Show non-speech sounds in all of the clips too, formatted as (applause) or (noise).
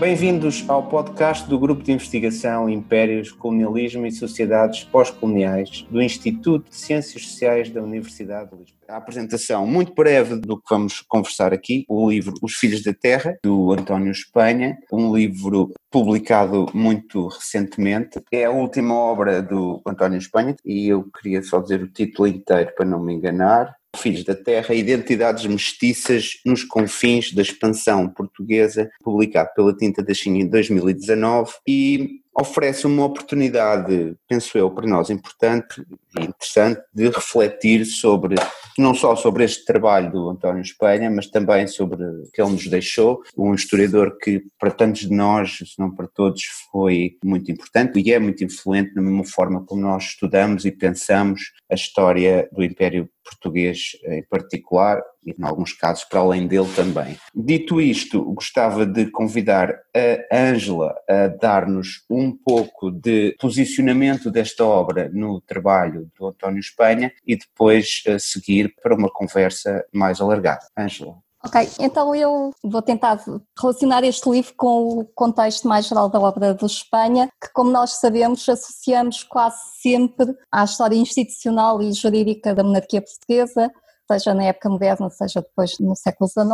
Bem-vindos ao podcast do Grupo de Investigação Impérios, Colonialismo e Sociedades Pós-Coloniais do Instituto de Ciências Sociais da Universidade de Lisboa. A apresentação muito breve do que vamos conversar aqui, o livro Os Filhos da Terra, do António Espanha, um livro publicado muito recentemente. É a última obra do António Espanha e eu queria só dizer o título inteiro para não me enganar. Filhos da Terra, Identidades Mestiças nos Confins da Expansão Portuguesa, publicado pela Tinta da China em 2019 e oferece uma oportunidade, penso eu, para nós importante e interessante de refletir sobre, não só sobre este trabalho do António Espanha, mas também sobre o que ele nos deixou, um historiador que para tantos de nós, se não para todos, foi muito importante e é muito influente na mesma forma como nós estudamos e pensamos a história do Império Português em particular e, em alguns casos, para além dele também. Dito isto, gostava de convidar a Ângela a dar-nos um pouco de posicionamento desta obra no trabalho do António Espanha e depois seguir para uma conversa mais alargada. Ângela. Ok, então eu vou tentar relacionar este livro com o contexto mais geral da obra do Espanha, que, como nós sabemos, associamos quase sempre à história institucional e jurídica da monarquia portuguesa, seja na época moderna, seja depois no século XIX,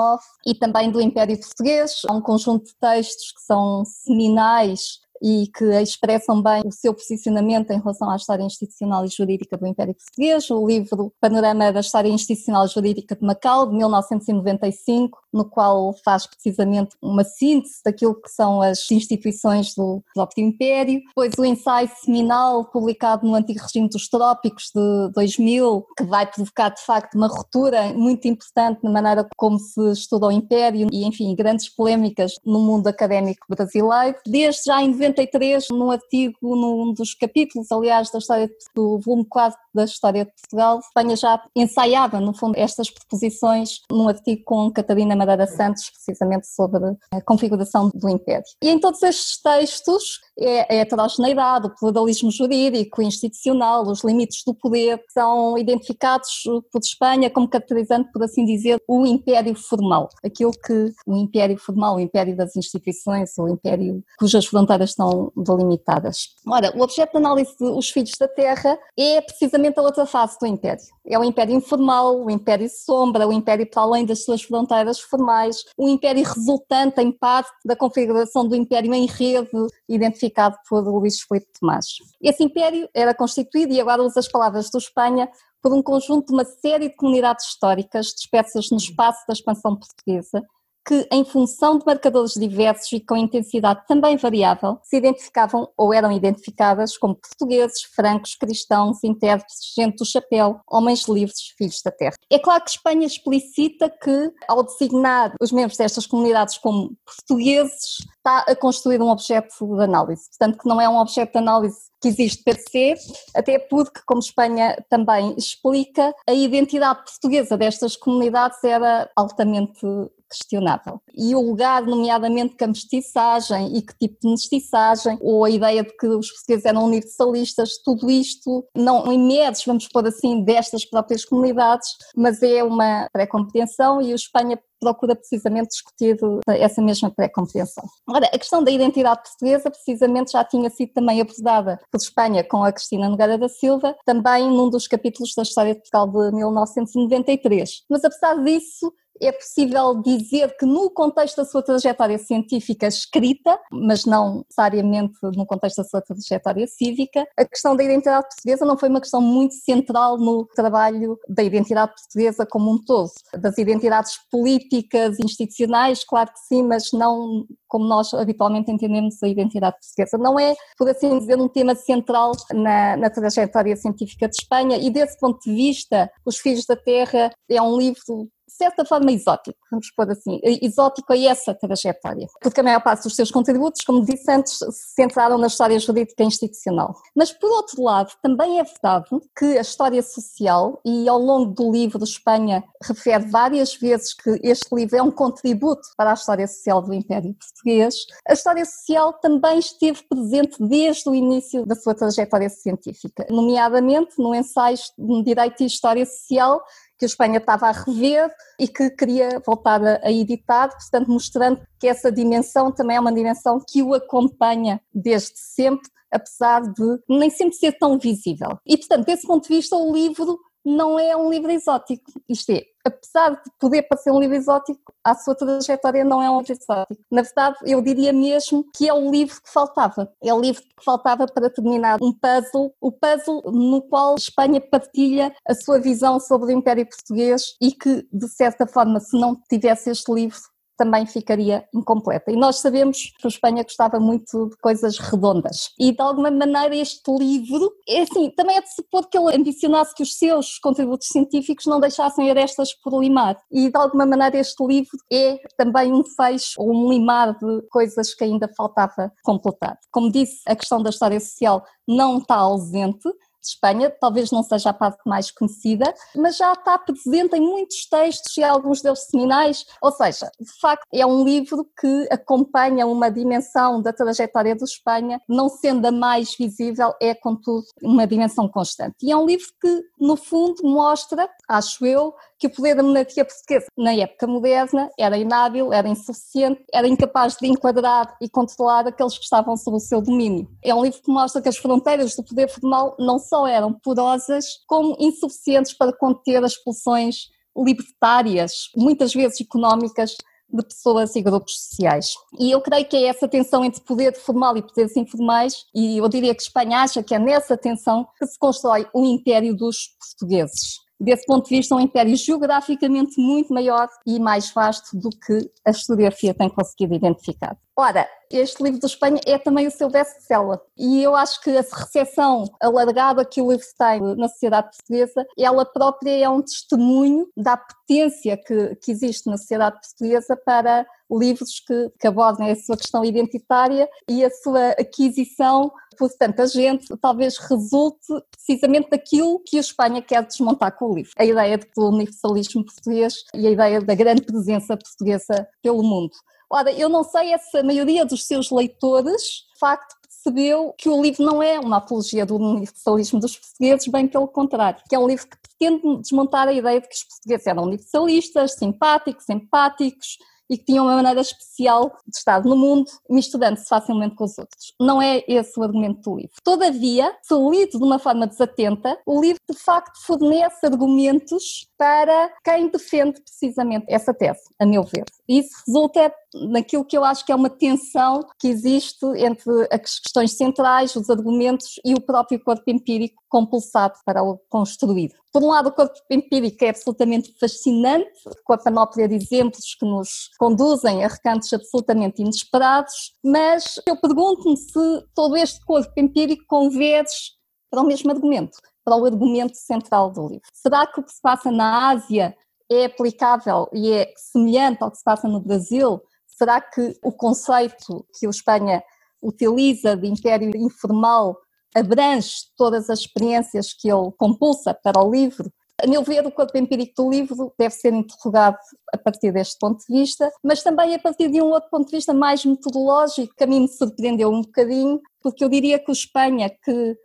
e também do Império Português. Há um conjunto de textos que são seminais e que expressam bem o seu posicionamento em relação à história institucional e jurídica do Império Português, o livro Panorama da História Institucional e Jurídica de Macau, de 1995, no qual faz precisamente uma síntese daquilo que são as instituições do próprio Império. Depois o ensaio seminal, publicado no antigo regime dos trópicos de 2000, que vai provocar de facto uma ruptura muito importante na maneira como se estuda o Império e, enfim, grandes polémicas no mundo académico brasileiro. Desde já em 93, num artigo, num dos capítulos, aliás, da história do volume 4 da História de Portugal, Espanha já ensaiava, no fundo, estas proposições num artigo com Catarina Madeira Santos, precisamente sobre a configuração do Império. E em todos estes textos, é a heterogeneidade, o pluralismo jurídico, institucional, os limites do poder, são identificados por Espanha como caracterizando, por assim dizer, o império formal. Aquilo que o império formal, o império das instituições, o império cujas fronteiras estão delimitadas. Ora, o objeto de análise dos Filhos da Terra é precisamente a outra face do império. É o império informal, o império sombra, o império para além das suas fronteiras formais, o império resultante, em parte, da configuração do império em rede, identificado identificado por Luís Filipe Tomás. Esse império era constituído, e agora uso as palavras do Espanha, por um conjunto de uma série de comunidades históricas dispersas no espaço da expansão portuguesa, que, em função de marcadores diversos e com intensidade também variável, se identificavam ou eram identificadas como portugueses, francos, cristãos, intérpretes, gente do chapéu, homens livres, filhos da terra. É claro que Espanha explicita que, ao designar os membros destas comunidades como portugueses, está a construir um objeto de análise. Portanto, que não é um objeto de análise que existe per se, até porque, como Espanha também explica, a identidade portuguesa destas comunidades era altamente questionável. E o lugar, nomeadamente, que a mestiçagem e que tipo de mestiçagem, ou a ideia de que os portugueses eram universalistas, tudo isto não emerge, vamos pôr assim, destas próprias comunidades, mas é uma pré-compreensão e o Espanha procura precisamente discutir essa mesma pré-compreensão. Ora, a questão da identidade portuguesa precisamente já tinha sido também abordada por Espanha com a Cristina Nogueira da Silva, também num dos capítulos da História de Portugal de 1993. Mas apesar disso, é possível dizer que no contexto da sua trajetória científica escrita, mas não necessariamente no contexto da sua trajetória cívica, a questão da identidade portuguesa não foi uma questão muito central no trabalho da identidade portuguesa como um todo. Das identidades políticas, institucionais, claro que sim, mas não como nós habitualmente entendemos a identidade portuguesa. Não é, por assim dizer, um tema central na, na trajetória científica de Espanha e desse ponto de vista, Os Filhos da Terra é um livro de certa forma exótico, vamos pôr assim, exótico a essa trajetória, porque a maior parte dos seus contributos, como disse antes, se centraram na história jurídica institucional. Mas, por outro lado, também é verdade que a história social, e ao longo do livro Espanha refere várias vezes que este livro é um contributo para a história social do Império Português, a história social também esteve presente desde o início da sua trajetória científica, nomeadamente no ensaio de Direito e História Social que a Espanha estava a rever e que queria voltar a, editar, portanto, mostrando que essa dimensão também é uma dimensão que o acompanha desde sempre, apesar de nem sempre ser tão visível. E, portanto, desse ponto de vista, o livro não é um livro exótico. Isto é, apesar de poder parecer um livro exótico, a sua trajetória não é um livro exótico. Na verdade, eu diria mesmo que é o livro que faltava. É o livro que faltava para terminar um puzzle, o puzzle no qual Espanha partilha a sua visão sobre o Império Português e que, de certa forma, se não tivesse este livro, também ficaria incompleta. E nós sabemos que a Espanha gostava muito de coisas redondas. E de alguma maneira este livro, é assim, também é de supor que ele ambicionasse que os seus contributos científicos não deixassem arestas por limar. E de alguma maneira este livro é também um fecho ou um limar de coisas que ainda faltava completar. Como disse, a questão da história social não está ausente, de Espanha, talvez não seja a parte mais conhecida, mas já está presente em muitos textos e alguns deles seminais, ou seja, de facto é um livro que acompanha uma dimensão da trajetória de Espanha, não sendo a mais visível, é contudo uma dimensão constante. E é um livro que, no fundo, mostra, acho eu, que o poder da monarquia portuguesa na época moderna era inábil, era insuficiente, era incapaz de enquadrar e controlar aqueles que estavam sob o seu domínio. É um livro que mostra que as fronteiras do poder formal não só eram porosas, como insuficientes para conter as pulsões libertárias, muitas vezes económicas, de pessoas e grupos sociais. E eu creio que é essa tensão entre poder formal e poderes informais, e eu diria que Espanha acha que é nessa tensão que se constrói o império dos portugueses desse ponto de vista, um império geograficamente muito maior e mais vasto do que a historiografia tem conseguido identificar. Ora, este livro de Espanha é também o seu best-seller e eu acho que a recepção alargada que o livro tem na sociedade portuguesa, ela própria é um testemunho da apetência que, que existe na sociedade portuguesa para livros que, que abordem a sua questão identitária e a sua aquisição por tanta gente, talvez resulte precisamente daquilo que a Espanha quer desmontar com o livro. A ideia do universalismo português e a ideia da grande presença portuguesa pelo mundo. Ora, eu não sei se a maioria dos seus leitores, de facto, percebeu que o livro não é uma apologia do universalismo dos portugueses, bem pelo contrário, que é um livro que pretende desmontar a ideia de que os portugueses eram universalistas, simpáticos, empáticos, e que tinham uma maneira especial de estar no mundo, misturando-se facilmente com os outros. Não é esse o argumento do livro. Todavia, se lido de uma forma desatenta, o livro de facto fornece argumentos para quem defende precisamente essa tese, a meu ver. Isso resulta naquilo que eu acho que é uma tensão que existe entre as questões centrais, os argumentos e o próprio corpo empírico compulsado para o construir. Por um lado, o corpo empírico é absolutamente fascinante, com a panóplia de exemplos que nos conduzem a recantos absolutamente inesperados, mas eu pergunto-me se todo este corpo empírico converge para o mesmo argumento, para o argumento central do livro. Será que o que se passa na Ásia é aplicável e é semelhante ao que se passa no Brasil? Será que o conceito que o Espanha utiliza de império informal abrange todas as experiências que ele compulsa para o livro? A meu ver, o corpo empírico do livro deve ser interrogado a partir deste ponto de vista, mas também a partir de um outro ponto de vista mais metodológico, que a mim me surpreendeu um bocadinho, porque eu diria que o Espanha, que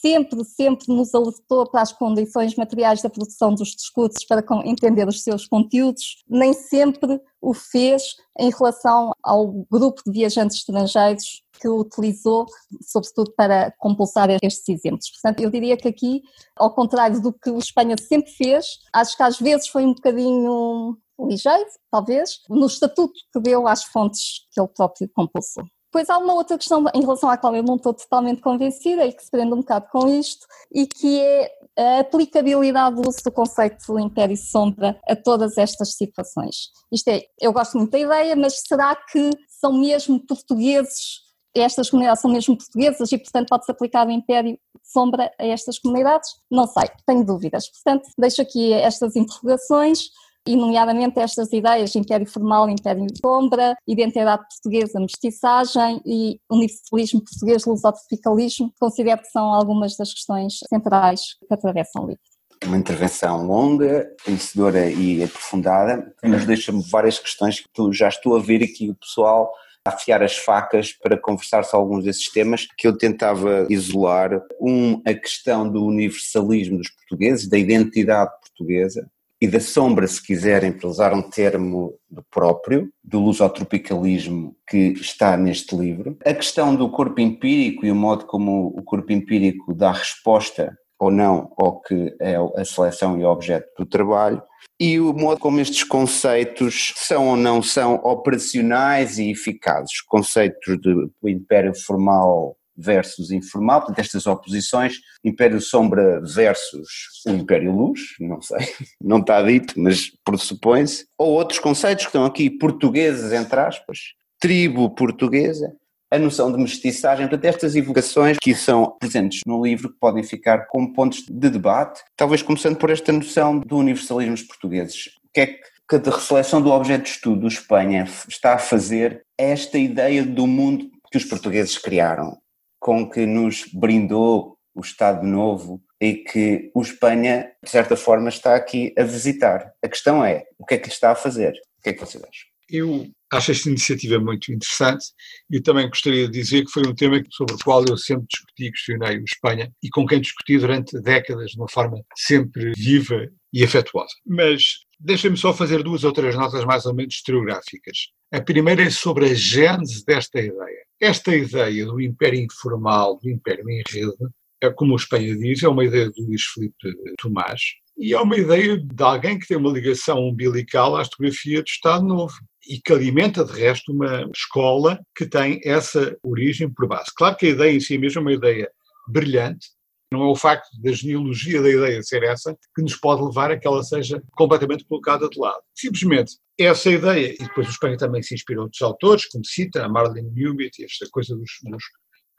sempre, sempre nos alertou para as condições materiais da produção dos discursos para entender os seus conteúdos, nem sempre o fez em relação ao grupo de viajantes estrangeiros que utilizou, sobretudo para compulsar estes exemplos. Portanto, eu diria que aqui, ao contrário do que o Espanha sempre fez, acho que às vezes foi um bocadinho ligeiro, talvez, no estatuto que deu às fontes que ele próprio compulsou. Depois há uma outra questão em relação à qual eu não estou totalmente convencida e que se prende um bocado com isto, e que é a aplicabilidade do uso do conceito do império sombra a todas estas situações. Isto é, eu gosto muito da ideia, mas será que são mesmo portugueses, estas comunidades são mesmo portuguesas e, portanto, pode-se aplicar o império sombra a estas comunidades? Não sei, tenho dúvidas. Portanto, deixo aqui estas interrogações e nomeadamente estas ideias de império formal, império sombra, identidade portuguesa, mestiçagem e universalismo português, lusotropicalismo, considero que são algumas das questões centrais que atravessam o livro. Uma intervenção longa, conhecedora e aprofundada, mas deixa-me várias questões que tu já estou a ver aqui o pessoal afiar as facas para conversar sobre alguns desses temas que eu tentava isolar. Um, a questão do universalismo dos portugueses, da identidade portuguesa, e da sombra, se quiserem, para usar um termo próprio, do lusotropicalismo que está neste livro. A questão do corpo empírico e o modo como o corpo empírico dá resposta ou não ao que é a seleção e o objeto do trabalho, e o modo como estes conceitos são ou não são operacionais e eficazes. Conceitos do império formal versus informal, portanto, estas oposições, Império Sombra versus o Império Luz, não sei, (laughs) não está dito, mas pressupõe-se, ou outros conceitos que estão aqui, portugueses, entre aspas, tribo portuguesa, a noção de mestiçagem, portanto, estas evocações que são presentes no livro que podem ficar como pontos de debate, talvez começando por esta noção do universalismo dos portugueses. O que é que a reflexão do objeto de estudo do Espanha está a fazer esta ideia do mundo que os portugueses criaram, com que nos brindou o Estado Novo e que o Espanha, de certa forma, está aqui a visitar. A questão é, o que é que lhe está a fazer? O que é que você acha? Eu acho esta iniciativa muito interessante e também gostaria de dizer que foi um tema sobre o qual eu sempre discuti e questionei o Espanha e com quem discuti durante décadas de uma forma sempre viva e afetuosa. Mas deixem-me só fazer duas ou três notas mais ou menos historiográficas. A primeira é sobre a gênese desta ideia. Esta ideia do império informal, do império em rede, é como o Espanha diz, é uma ideia do Luís Filipe Tomás, e é uma ideia de alguém que tem uma ligação umbilical à historiografia do Estado Novo e que alimenta, de resto, uma escola que tem essa origem por base. Claro que a ideia em si mesmo é uma ideia brilhante, não é o facto da genealogia da ideia ser essa que nos pode levar a que ela seja completamente colocada de lado. Simplesmente essa ideia, e depois o Espanha também se inspirou outros autores, como cita a Marlene Newbit, esta coisa dos, dos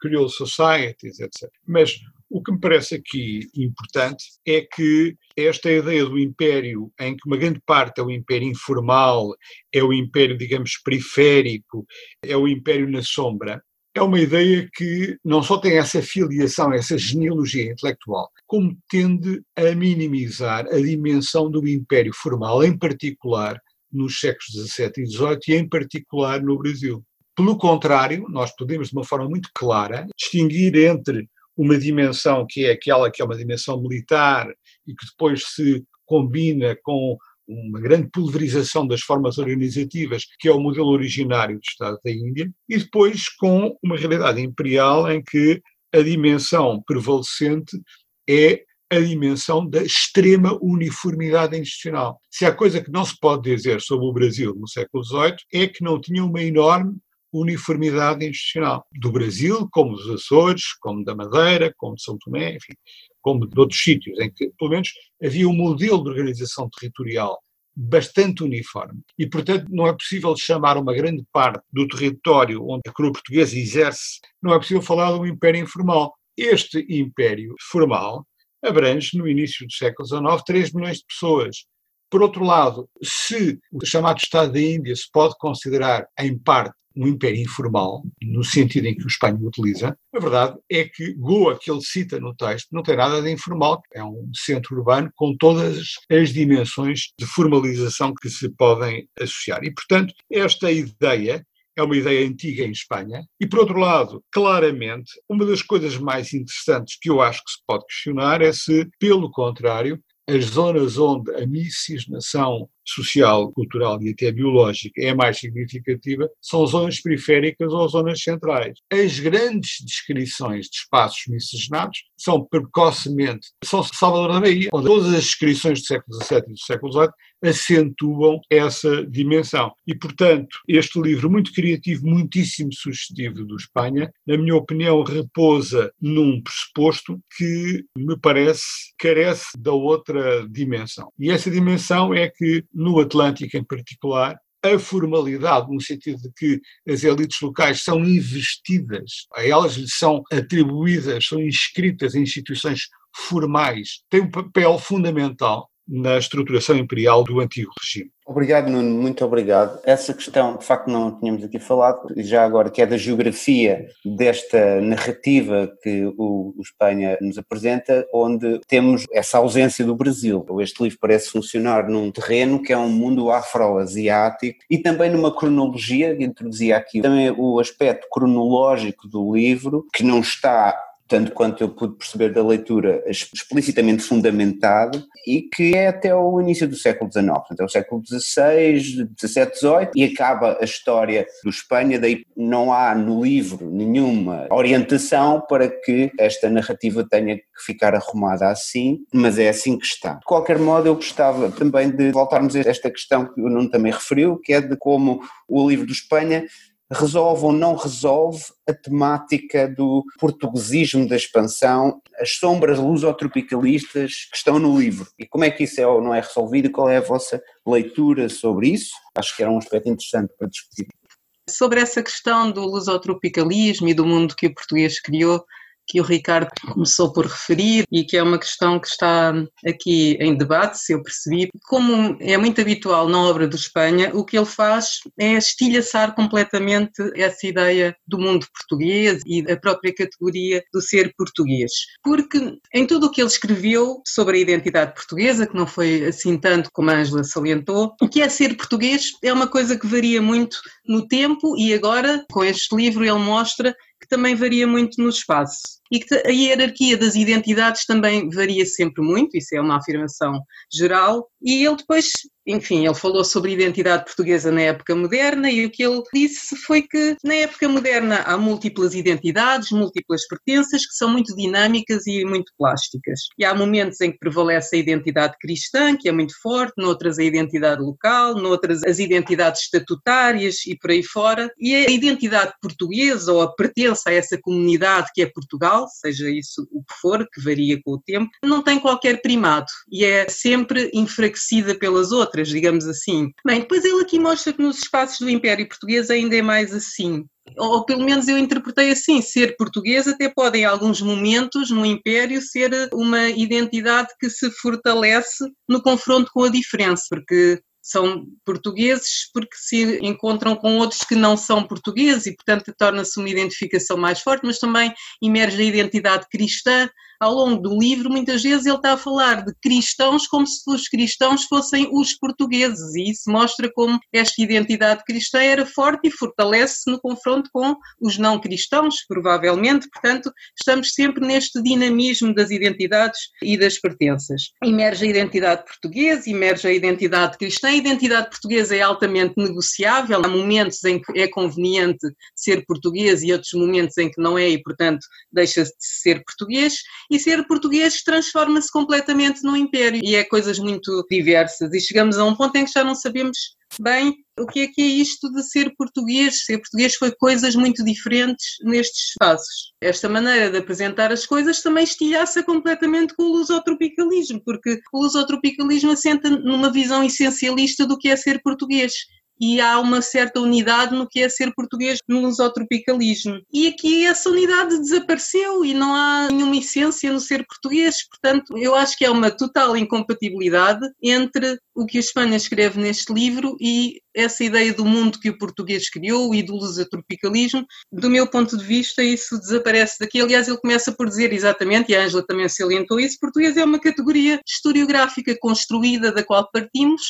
Creole Societies, etc. Mas o que me parece aqui importante é que esta ideia do império, em que uma grande parte é o império informal, é o império, digamos, periférico, é o império na sombra, é uma ideia que não só tem essa filiação, essa genealogia intelectual, como tende a minimizar a dimensão do império formal, em particular nos séculos XVII e XVIII e em particular no Brasil. Pelo contrário, nós podemos de uma forma muito clara distinguir entre uma dimensão que é aquela que é uma dimensão militar e que depois se combina com uma grande pulverização das formas organizativas, que é o modelo originário do Estado da Índia, e depois com uma realidade imperial em que a dimensão prevalecente é a dimensão da extrema uniformidade institucional. Se há coisa que não se pode dizer sobre o Brasil no século XVIII é que não tinha uma enorme uniformidade institucional do Brasil, como dos Açores, como da Madeira, como de São Tomé, enfim, como de outros sítios, em que, pelo menos, havia um modelo de organização territorial bastante uniforme. E, portanto, não é possível chamar uma grande parte do território onde a coroa portuguesa exerce, não é possível falar de um império informal. Este império formal abrange, no início do século XIX, 3 milhões de pessoas. Por outro lado, se o chamado Estado da Índia se pode considerar, em parte, um império informal, no sentido em que o Espanha utiliza, a verdade é que Goa, que ele cita no texto, não tem nada de informal, é um centro urbano com todas as dimensões de formalização que se podem associar. E, portanto, esta ideia é uma ideia antiga em Espanha. E, por outro lado, claramente, uma das coisas mais interessantes que eu acho que se pode questionar é se, pelo contrário, as zonas onde a miscigenação social, cultural e até biológica é mais significativa são zonas periféricas ou zonas centrais. As grandes descrições de espaços miscigenados são precocemente, são Salvador da Bahia, onde todas as descrições do século XVII e do século XVIII acentuam essa dimensão. E, portanto, este livro muito criativo, muitíssimo sugestivo do Espanha, na minha opinião, repousa num pressuposto que me parece carece da outra dimensão. E essa dimensão é que no Atlântico em particular, a formalidade, no sentido de que as elites locais são investidas, a elas lhes são atribuídas, são inscritas em instituições formais, tem um papel fundamental na estruturação imperial do antigo regime. Obrigado, Nuno, muito obrigado. Essa questão, de facto, não tínhamos aqui falado, já agora, que é da geografia desta narrativa que o, o Espanha nos apresenta, onde temos essa ausência do Brasil. Este livro parece funcionar num terreno que é um mundo afroasiático e também numa cronologia, que introduzia aqui também o aspecto cronológico do livro, que não está tanto quanto eu pude perceber da leitura, explicitamente fundamentado e que é até o início do século XIX, portanto é o século XVI, XVII, XVIII e acaba a história do Espanha, daí não há no livro nenhuma orientação para que esta narrativa tenha que ficar arrumada assim, mas é assim que está. De qualquer modo, eu gostava também de voltarmos a esta questão que o Nuno também referiu, que é de como o livro do Espanha resolve ou não resolve a temática do portuguesismo da expansão, as sombras lusotropicalistas que estão no livro. E como é que isso é ou não é resolvido? Qual é a vossa leitura sobre isso? Acho que era um aspecto interessante para discutir. Sobre essa questão do lusotropicalismo e do mundo que o português criou, que o Ricardo começou por referir e que é uma questão que está aqui em debate, se eu percebi. Como é muito habitual na obra do Espanha, o que ele faz é estilhaçar completamente essa ideia do mundo português e da própria categoria do ser português. Porque em tudo o que ele escreveu sobre a identidade portuguesa, que não foi assim tanto como a Ângela salientou, o que é ser português é uma coisa que varia muito no tempo e agora, com este livro, ele mostra também varia muito no espaço. E que a hierarquia das identidades também varia sempre muito, isso é uma afirmação geral, e ele depois, enfim, ele falou sobre identidade portuguesa na época moderna e o que ele disse foi que na época moderna há múltiplas identidades, múltiplas pertenças que são muito dinâmicas e muito plásticas. E há momentos em que prevalece a identidade cristã, que é muito forte, noutras a identidade local, noutras as identidades estatutárias e por aí fora. E a identidade portuguesa ou a pertença a essa comunidade que é Portugal seja isso o que for, que varia com o tempo, não tem qualquer primado e é sempre enfraquecida pelas outras, digamos assim. Bem, depois ele aqui mostra que nos espaços do Império Português ainda é mais assim ou pelo menos eu interpretei assim, ser português até pode em alguns momentos no Império ser uma identidade que se fortalece no confronto com a diferença, porque são portugueses porque se encontram com outros que não são portugueses e, portanto, torna-se uma identificação mais forte, mas também emerge a identidade cristã ao longo do livro, muitas vezes ele está a falar de cristãos como se os cristãos fossem os portugueses, e isso mostra como esta identidade cristã era forte e fortalece-se no confronto com os não cristãos, provavelmente. Portanto, estamos sempre neste dinamismo das identidades e das pertenças. Emerge a identidade portuguesa, emerge a identidade cristã. A identidade portuguesa é altamente negociável, há momentos em que é conveniente ser português e outros momentos em que não é, e, portanto, deixa-se de ser português e ser português transforma-se completamente num império e é coisas muito diversas e chegamos a um ponto em que já não sabemos bem o que é que é isto de ser português. Ser português foi coisas muito diferentes nestes espaços. Esta maneira de apresentar as coisas também estilhaça completamente com o lusotropicalismo, porque o lusotropicalismo assenta numa visão essencialista do que é ser português e há uma certa unidade no que é ser português no lusotropicalismo. E aqui essa unidade desapareceu e não há nenhuma essência no ser português, portanto, eu acho que é uma total incompatibilidade entre o que o Espanha escreve neste livro e essa ideia do mundo que o português criou e do lusotropicalismo. Do meu ponto de vista, isso desaparece daqui. Aliás, ele começa por dizer exatamente, e a Ângela também salientou isso, português é uma categoria historiográfica construída da qual partimos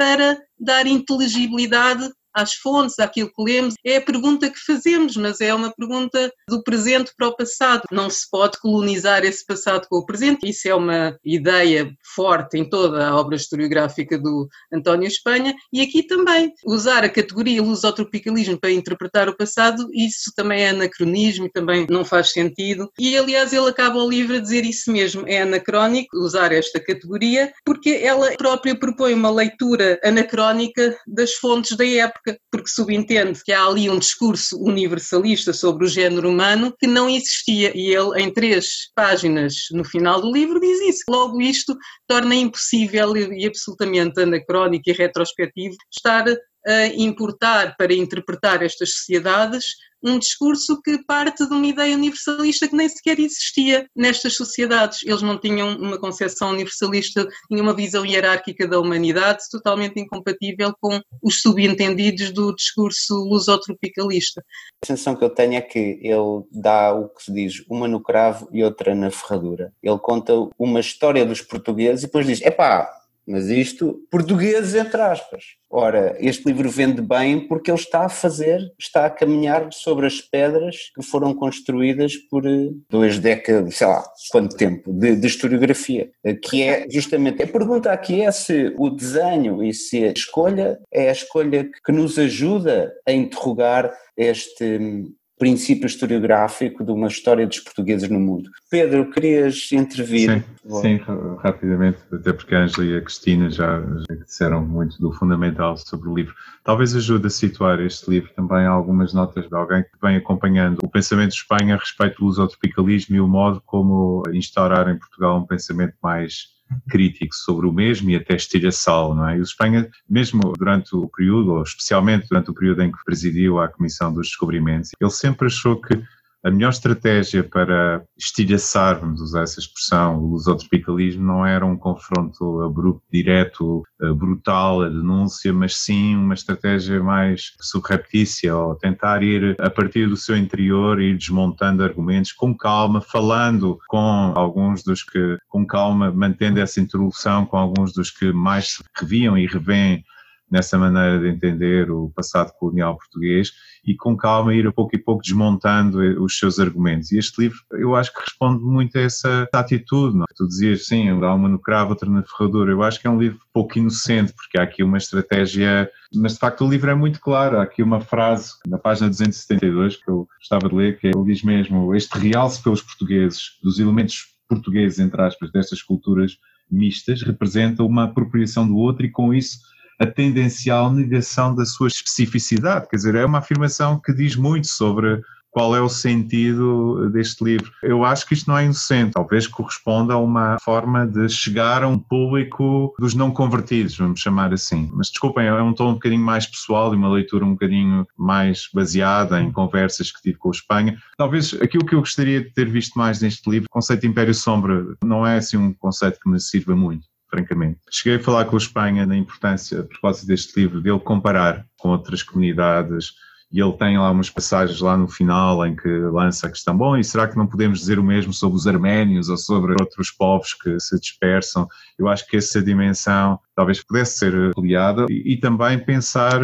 para dar inteligibilidade às fontes, àquilo que lemos, é a pergunta que fazemos, mas é uma pergunta do presente para o passado. Não se pode colonizar esse passado com o presente. Isso é uma ideia forte em toda a obra historiográfica do António Espanha e aqui também. Usar a categoria lusotropicalismo para interpretar o passado, isso também é anacronismo e também não faz sentido. E aliás, ele acaba o livro a dizer isso mesmo. É anacrónico usar esta categoria porque ela própria propõe uma leitura anacrónica das fontes da época época, porque subentende que há ali um discurso universalista sobre o género humano que não existia. E ele, em três páginas no final do livro, diz isso. Logo, isto torna impossível e absolutamente anacrónico e retrospectivo estar a importar para interpretar estas sociedades um discurso que parte de uma ideia universalista que nem sequer existia nestas sociedades. Eles não tinham uma concepção universalista, tinham uma visão hierárquica da humanidade totalmente incompatível com os subentendidos do discurso lusotropicalista. A sensação que eu tenho é que ele dá o que se diz uma no cravo e outra na ferradura. Ele conta uma história dos portugueses e depois diz: epá, mas isto, portugueses entre aspas. Ora, este livro vende bem porque ele está a fazer, está a caminhar sobre as pedras que foram construídas por eh, duas décadas, sei lá, quanto tempo, de, de historiografia, eh, que é justamente, a pergunta aqui é se o desenho e se a escolha é a escolha que nos ajuda a interrogar este princípio historiográfico de uma história dos portugueses no mundo. Pedro, querias intervir? Sim, sim rapidamente, até porque a Angela e a Cristina já, já, disseram muito do fundamental sobre o livro. Talvez ajude a situar este livro também algumas notas de alguém que vem acompanhando o pensamento de Espanha a respeito do lusotropicalismo e o modo como instaurar em Portugal um pensamento mais crítico sobre o mesmo e até estilhaçá-lo, não é? E o Espanha, mesmo durante o período, ou especialmente durante o período em que presidiu a Comissão dos Descobrimentos, ele sempre achou que a melhor estratégia para estilhaçar, vamos usar essa expressão, o lusotropicalismo não era um confronto abrupto, direto, eh, brutal, a denúncia, mas sim uma estratégia mais subreptícia, ou tentar ir a partir do seu interior, ir desmontando argumentos com calma, falando com alguns dos que, com calma, mantendo essa introdução com alguns dos que mais se reviam e revêem nessa maneira de entender o passado colonial português e com calma ir a pouco e pouco desmontando os seus argumentos. E este livro eu acho que responde muito a essa atitude. Não? É? Tu dizias, sim, há uma no cravo, outra na ferradura. Eu acho que é um livro pouco inocente, porque há aqui uma estratégia, mas de facto o livro é muito claro. Há aqui uma frase na página 272 que eu gostava de ler, que ele diz mesmo: Este realce pelos portugueses dos elementos portugueses, entre aspas, destas culturas mistas, representa uma apropriação do outro e com isso a tendencial negação da sua especificidade. Quer dizer, é uma afirmação que diz muito sobre qual é o sentido deste livro. Eu acho que isto não é inocente, talvez corresponda a uma forma de chegar a um público dos não convertidos, vamos chamar assim. Mas desculpem, é um tom um bocadinho mais pessoal e uma leitura um bocadinho mais baseada em conversas que tive com a Espanha. Talvez aquilo que eu gostaria de ter visto mais neste livro, o conceito de Império Sombra, não é assim um conceito que me sirva muito francamente. Cheguei a falar com a Espanha na importância, a propósito deste livro, dele comparar com outras comunidades e ele tem lá umas passagens lá no final em que lança a questão, bom, e será que não podemos dizer o mesmo sobre os arménios ou sobre outros povos que se dispersam? Eu acho que essa dimensão talvez pudesse ser ampliada e, e também pensar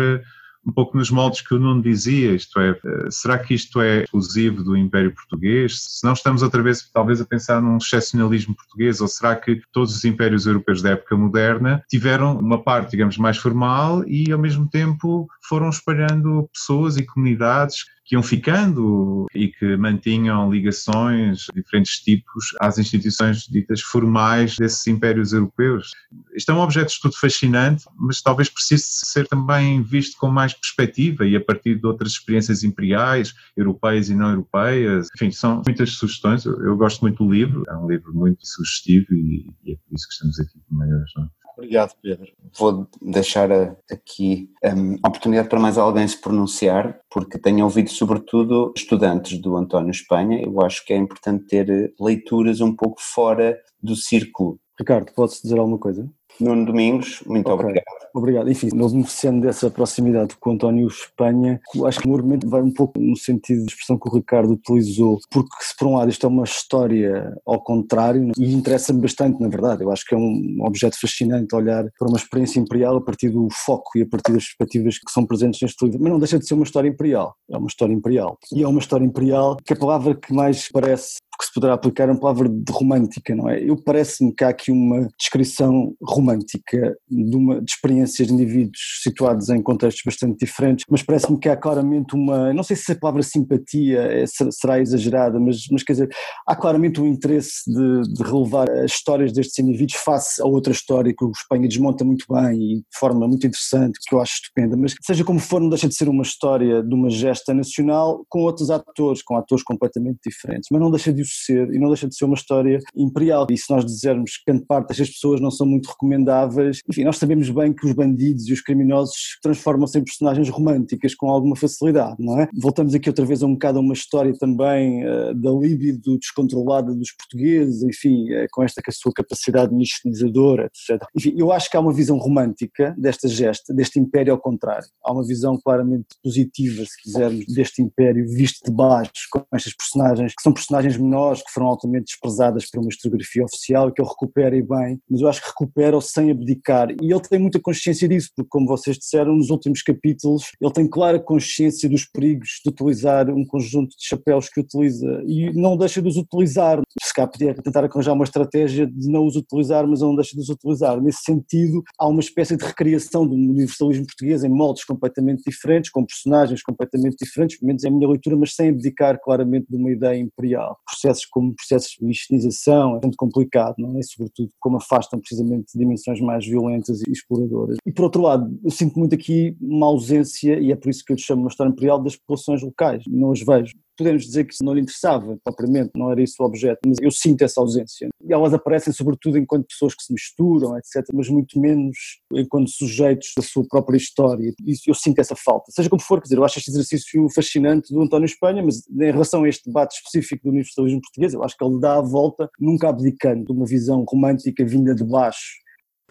um pouco nos moldes que o Nuno dizia, isto é, eh, será que isto é exclusivo do Império Português? Se não estamos outra vez talvez a pensar num excepcionalismo português, ou será que todos os impérios europeus da época moderna tiveram uma parte, digamos, mais formal e ao mesmo tempo foram espalhando pessoas e comunidades que iam ficando e que mantinham ligações de diferentes tipos às instituições ditas formais desses impérios europeus. Isto é um objeto de estudo fascinante, mas talvez precise ser também visto com mais perspectiva e a partir de outras experiências imperiais, europeias e não europeias. Enfim, são muitas sugestões. Eu, gosto muito do livro, é um livro muito sugestivo e, e é por isso que estamos aqui também hoje. Não? Obrigado, Pedro. Vou deixar aqui um, a oportunidade para mais alguém se pronunciar, porque tenho ouvido sobretudo estudantes do António Espanha. Eu acho que é importante ter eh, leituras um pouco fora do círculo. Ricardo, podes dizer alguma coisa? Nuno Domingos, muito okay. obrigado. Obrigado. Enfim, não beneficiando dessa proximidade com o António Espanha, acho que o argumento vai um pouco no sentido de expressão que o Ricardo utilizou, porque se por um lado isto é uma história ao contrário, e interessa-me bastante, na verdade, eu acho que é um objeto fascinante olhar para uma experiência imperial a partir do foco e a partir das perspectivas que são presentes neste livro, mas não deixa de ser uma história imperial, é uma história imperial. E é uma história imperial que a palavra que mais parece que se poderá aplicar uma palavra de romântica, não é? Eu parece-me que há aqui uma descrição romântica de, uma, de experiências de indivíduos situados em contextos bastante diferentes, mas parece-me que há claramente uma, não sei se a palavra simpatia é, será exagerada, mas, mas quer dizer, há claramente um interesse de, de relevar as histórias destes indivíduos face a outra história que o Espanha desmonta muito bem e de forma muito interessante, que eu acho estupenda, mas seja como for, não deixa de ser uma história de uma gesta nacional com outros atores, com atores completamente diferentes, mas não deixa de ser e não deixa de ser uma história imperial. E se nós dizermos que grande parte destas pessoas não são muito recomendáveis, enfim, nós sabemos bem que os bandidos e os criminosos transformam-se em personagens românticas com alguma facilidade, não é? Voltamos aqui outra vez a um bocado a uma história também uh, da libido descontrolada dos portugueses, enfim, uh, com esta com a sua capacidade mistinizadora, etc. Enfim, eu acho que há uma visão romântica desta gesta, deste império ao contrário. Há uma visão claramente positiva, se quisermos, deste império visto de baixo, com estas personagens que são personagens menores que foram altamente desprezadas por uma historiografia oficial, que ele recupera e bem, mas eu acho que recupera sem abdicar. E ele tem muita consciência disso, porque, como vocês disseram, nos últimos capítulos, ele tem clara consciência dos perigos de utilizar um conjunto de chapéus que utiliza e não deixa de os utilizar. Cá podia tentar arranjar uma estratégia de não os utilizar, mas não deixa de os utilizar. Nesse sentido, há uma espécie de recriação do universalismo português em moldes completamente diferentes, com personagens completamente diferentes, pelo menos é a minha leitura, mas sem abdicar claramente de uma ideia imperial. Processos como processos de mistinização é muito complicado, não é? Sobretudo como afastam precisamente dimensões mais violentas e exploradoras. E por outro lado, eu sinto muito aqui uma ausência, e é por isso que eu chamo uma história imperial, das populações locais. Não as vejo podemos dizer que isso não lhe interessava propriamente, não era isso o objeto, mas eu sinto essa ausência. E elas aparecem sobretudo enquanto pessoas que se misturam, etc., mas muito menos enquanto sujeitos da sua própria história. E eu sinto essa falta. Seja como for, quer dizer, eu acho este exercício fascinante do António Espanha, mas em relação a este debate específico do universalismo português, eu acho que ele dá a volta, nunca abdicando de uma visão romântica vinda de baixo.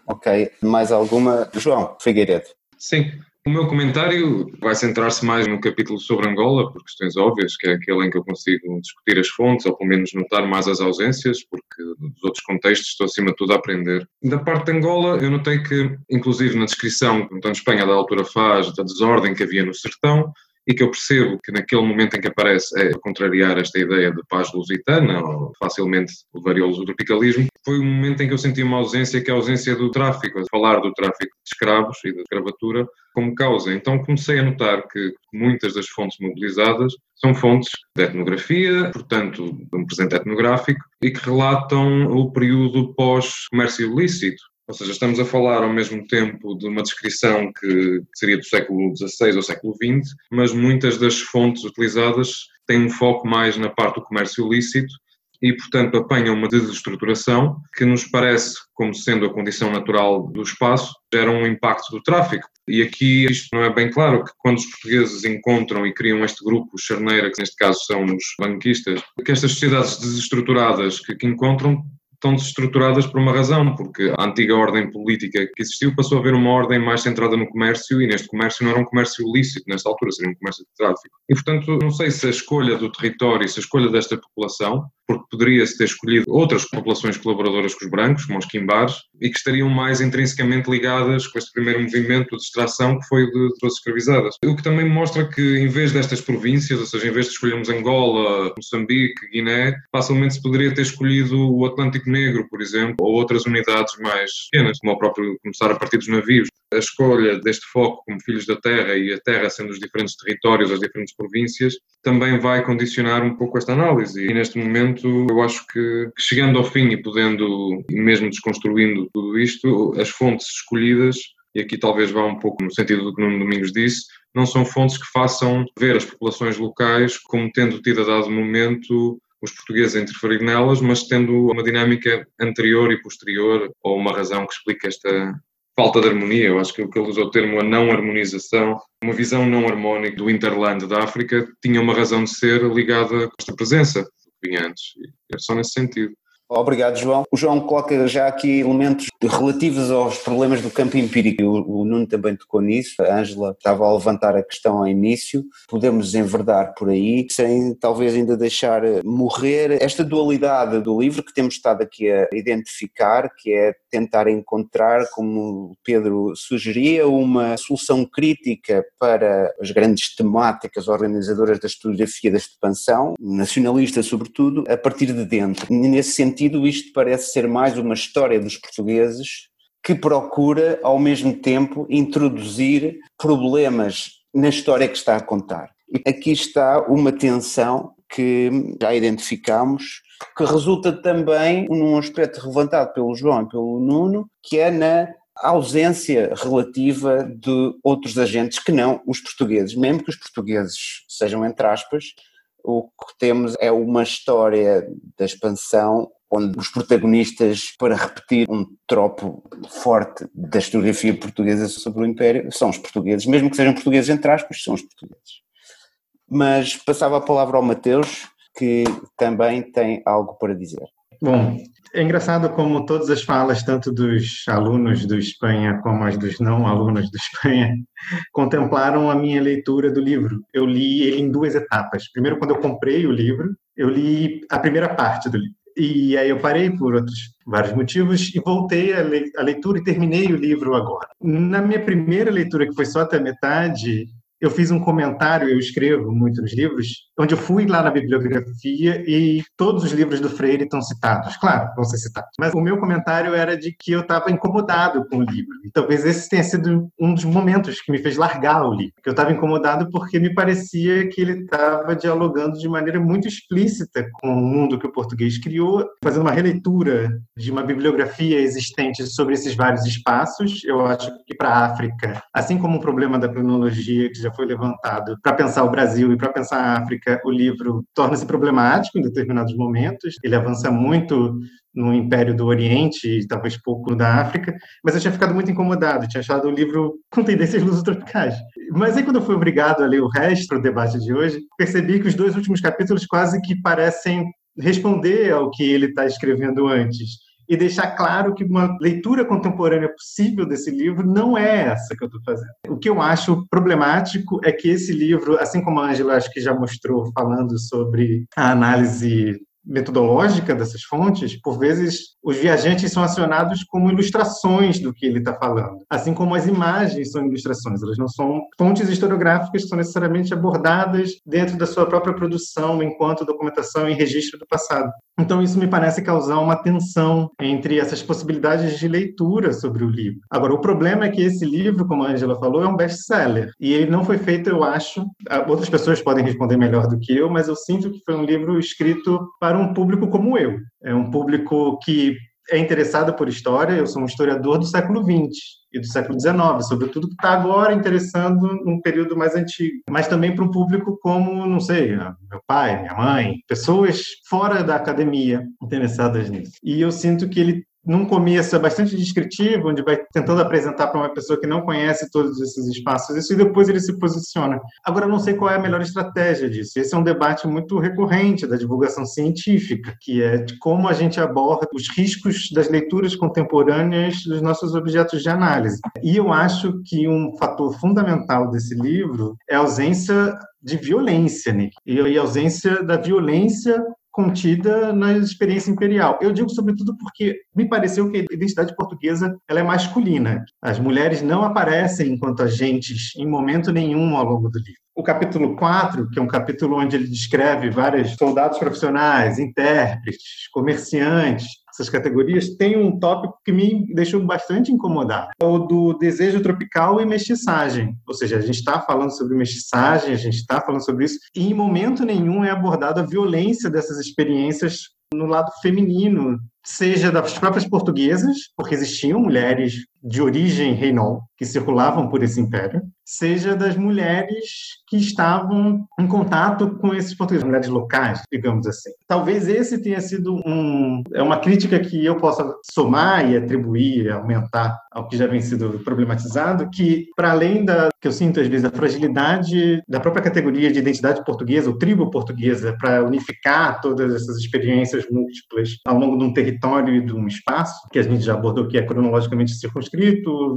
Ok, mais alguma? João Figueiredo. Sim, o meu comentário vai centrar-se mais no capítulo sobre Angola, por questões óbvias, que é aquele em que eu consigo discutir as fontes, ou pelo menos notar mais as ausências, porque dos outros contextos estou acima de tudo a aprender. Da parte de Angola, eu notei que, inclusive na descrição que António Espanha da altura faz, da desordem que havia no sertão, e que eu percebo que naquele momento em que aparece é contrariar esta ideia de paz lusitana, ou facilmente levaria ao tropicalismo, foi um momento em que eu senti uma ausência, que é a ausência do tráfico, falar do tráfico de escravos e da escravatura como causa. Então comecei a notar que muitas das fontes mobilizadas são fontes de etnografia, portanto, de um presente etnográfico, e que relatam o período pós-comércio ilícito. Ou seja, estamos a falar ao mesmo tempo de uma descrição que seria do século XVI ou século XX, mas muitas das fontes utilizadas têm um foco mais na parte do comércio ilícito e, portanto, apanham uma desestruturação que nos parece, como sendo a condição natural do espaço, gera um impacto do tráfico. E aqui isto não é bem claro, que quando os portugueses encontram e criam este grupo, Charneira, que neste caso são os banquistas, que estas sociedades desestruturadas que, que encontram estão desestruturadas por uma razão, porque a antiga ordem política que existiu passou a haver uma ordem mais centrada no comércio e neste comércio não era um comércio ilícito, nesta altura seria um comércio de tráfico. E, portanto, não sei se a escolha do território, se a escolha desta população, porque poderia-se ter escolhido outras populações colaboradoras com os brancos, como os quimbares, e que estariam mais intrinsecamente ligadas com este primeiro movimento de extração que foi de pessoas escravizadas. O que também mostra que, em vez destas províncias, ou seja, em vez de escolhermos Angola, Moçambique, Guiné, facilmente se poderia ter escolhido o Atlântico Negro, por exemplo, ou outras unidades mais pequenas, como o próprio começar a partir dos navios. A escolha deste foco como filhos da terra e a terra sendo os diferentes territórios, as diferentes províncias, também vai condicionar um pouco esta análise. E neste momento, eu acho que, chegando ao fim e podendo, mesmo desconstruindo tudo isto, as fontes escolhidas e aqui talvez vá um pouco no sentido do que Nuno Domingos disse, não são fontes que façam ver as populações locais como tendo tido a dado momento os portugueses a interferir nelas, mas tendo uma dinâmica anterior e posterior, ou uma razão que explica esta falta de harmonia. Eu acho que o que ele usou o termo a não harmonização, uma visão não harmónica do interland da África, tinha uma razão de ser ligada com esta presença que vinha antes. É só nesse sentido. Obrigado, João. O João coloca já aqui elementos relativos aos problemas do campo empírico. O, o Nuno também tocou nisso. A Ângela estava a levantar a questão ao início. Podemos enverdar por aí, sem talvez ainda deixar morrer esta dualidade do livro que temos estado aqui a identificar, que é tentar encontrar, como Pedro sugeria, uma solução crítica para as grandes temáticas organizadoras da historiografia da expansão, nacionalista sobretudo, a partir de dentro. Nesse sentido, sentido, isto parece ser mais uma história dos portugueses que procura, ao mesmo tempo, introduzir problemas na história que está a contar. E aqui está uma tensão que já identificamos, que resulta também num aspecto levantado pelo João e pelo Nuno, que é na ausência relativa de outros agentes que não os portugueses, mesmo que os portugueses sejam entre aspas, o que temos é uma história da expansão onde os protagonistas, para repetir um tropo forte da historiografia portuguesa sobre o Império, são os portugueses, mesmo que sejam portugueses entre aspas, são os portugueses. Mas passava a palavra ao Mateus, que também tem algo para dizer. Bom, é engraçado como todas as falas, tanto dos alunos do Espanha como as dos não alunos do Espanha, (laughs) contemplaram a minha leitura do livro. Eu li ele em duas etapas. Primeiro, quando eu comprei o livro, Eu li a primeira parte do livro. E aí eu parei por outros vários motivos e voltei à leitura e terminei o livro agora. Na minha primeira leitura, que foi só até a metade, eu fiz um comentário, eu escrevo muito nos livros, onde eu fui lá na bibliografia e todos os livros do Freire estão citados. Claro, vão ser citados. Mas o meu comentário era de que eu estava incomodado com o livro. E talvez esse tenha sido um dos momentos que me fez largar o livro. Que eu estava incomodado porque me parecia que ele estava dialogando de maneira muito explícita com o mundo que o português criou, fazendo uma releitura de uma bibliografia existente sobre esses vários espaços. Eu acho que para a África, assim como o problema da cronologia que já foi levantado para pensar o Brasil e para pensar a África, o livro torna-se problemático em determinados momentos. Ele avança muito no Império do Oriente talvez pouco da África, mas eu tinha ficado muito incomodado, tinha achado o livro com tendências lusotropicais. Mas aí quando eu fui obrigado a ler o resto do debate de hoje, percebi que os dois últimos capítulos quase que parecem responder ao que ele está escrevendo antes e deixar claro que uma leitura contemporânea possível desse livro não é essa que eu estou fazendo. O que eu acho problemático é que esse livro, assim como a Angela acho que já mostrou falando sobre a análise metodológica dessas fontes, por vezes os viajantes são acionados como ilustrações do que ele está falando, assim como as imagens são ilustrações, elas não são fontes historiográficas que são necessariamente abordadas dentro da sua própria produção enquanto documentação e registro do passado. Então isso me parece causar uma tensão entre essas possibilidades de leitura sobre o livro. Agora o problema é que esse livro, como a Angela falou, é um best-seller e ele não foi feito, eu acho, outras pessoas podem responder melhor do que eu, mas eu sinto que foi um livro escrito para um público como eu. É um público que é interessado por história, eu sou um historiador do século XX e do século XIX, sobretudo que está agora interessando num período mais antigo, mas também para um público como, não sei, meu pai, minha mãe, pessoas fora da academia interessadas nisso. E eu sinto que ele num começo é bastante descritivo, onde vai tentando apresentar para uma pessoa que não conhece todos esses espaços isso, e depois ele se posiciona. Agora, eu não sei qual é a melhor estratégia disso. Esse é um debate muito recorrente da divulgação científica, que é de como a gente aborda os riscos das leituras contemporâneas dos nossos objetos de análise. E eu acho que um fator fundamental desse livro é a ausência de violência, Nick, e a ausência da violência contida na experiência imperial. Eu digo sobretudo porque me pareceu que a identidade portuguesa ela é masculina. As mulheres não aparecem enquanto agentes em momento nenhum ao longo do livro. O capítulo 4, que é um capítulo onde ele descreve vários soldados profissionais, intérpretes, comerciantes, essas categorias, tem um tópico que me deixou bastante incomodado, é o do desejo tropical e mestiçagem. Ou seja, a gente está falando sobre mestiçagem, a gente está falando sobre isso, e em momento nenhum é abordada a violência dessas experiências no lado feminino, seja das próprias portuguesas, porque existiam mulheres de origem reinol que circulavam por esse império, seja das mulheres que estavam em contato com esses portugueses, mulheres locais, digamos assim. Talvez esse tenha sido um, é uma crítica que eu possa somar e atribuir, aumentar ao que já vem sido problematizado, que para além da que eu sinto às vezes a fragilidade da própria categoria de identidade portuguesa, ou tribo portuguesa, para unificar todas essas experiências múltiplas ao longo de um território e de um espaço, que a gente já abordou que é cronologicamente circunscrito,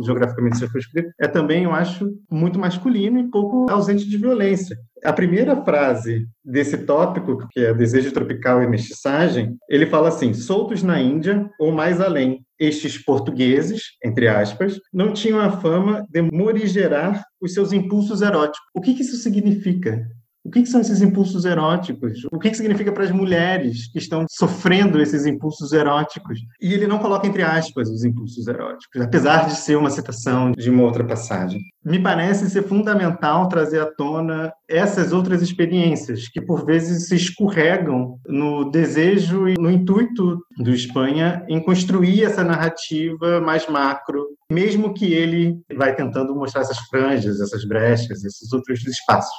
geograficamente circunscrito, é também, eu acho, muito masculino e pouco ausente de violência. A primeira frase desse tópico, que é desejo tropical e mestiçagem, ele fala assim: soltos na Índia ou mais além, estes portugueses, entre aspas, não tinham a fama de morigerar os seus impulsos eróticos. O que, que isso significa? O que, que, são esses impulsos eróticos? O que, que significa para as mulheres que estão sofrendo esses impulsos eróticos? E ele não coloca entre aspas os impulsos eróticos, apesar de ser uma citação de uma outra passagem. Me parece ser fundamental trazer à tona essas outras experiências que por vezes se escorregam no desejo e no intuito do Espanha em construir essa narrativa mais macro, mesmo que ele vai tentando mostrar essas franjas, essas brechas, esses outros espaços.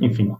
Enfim,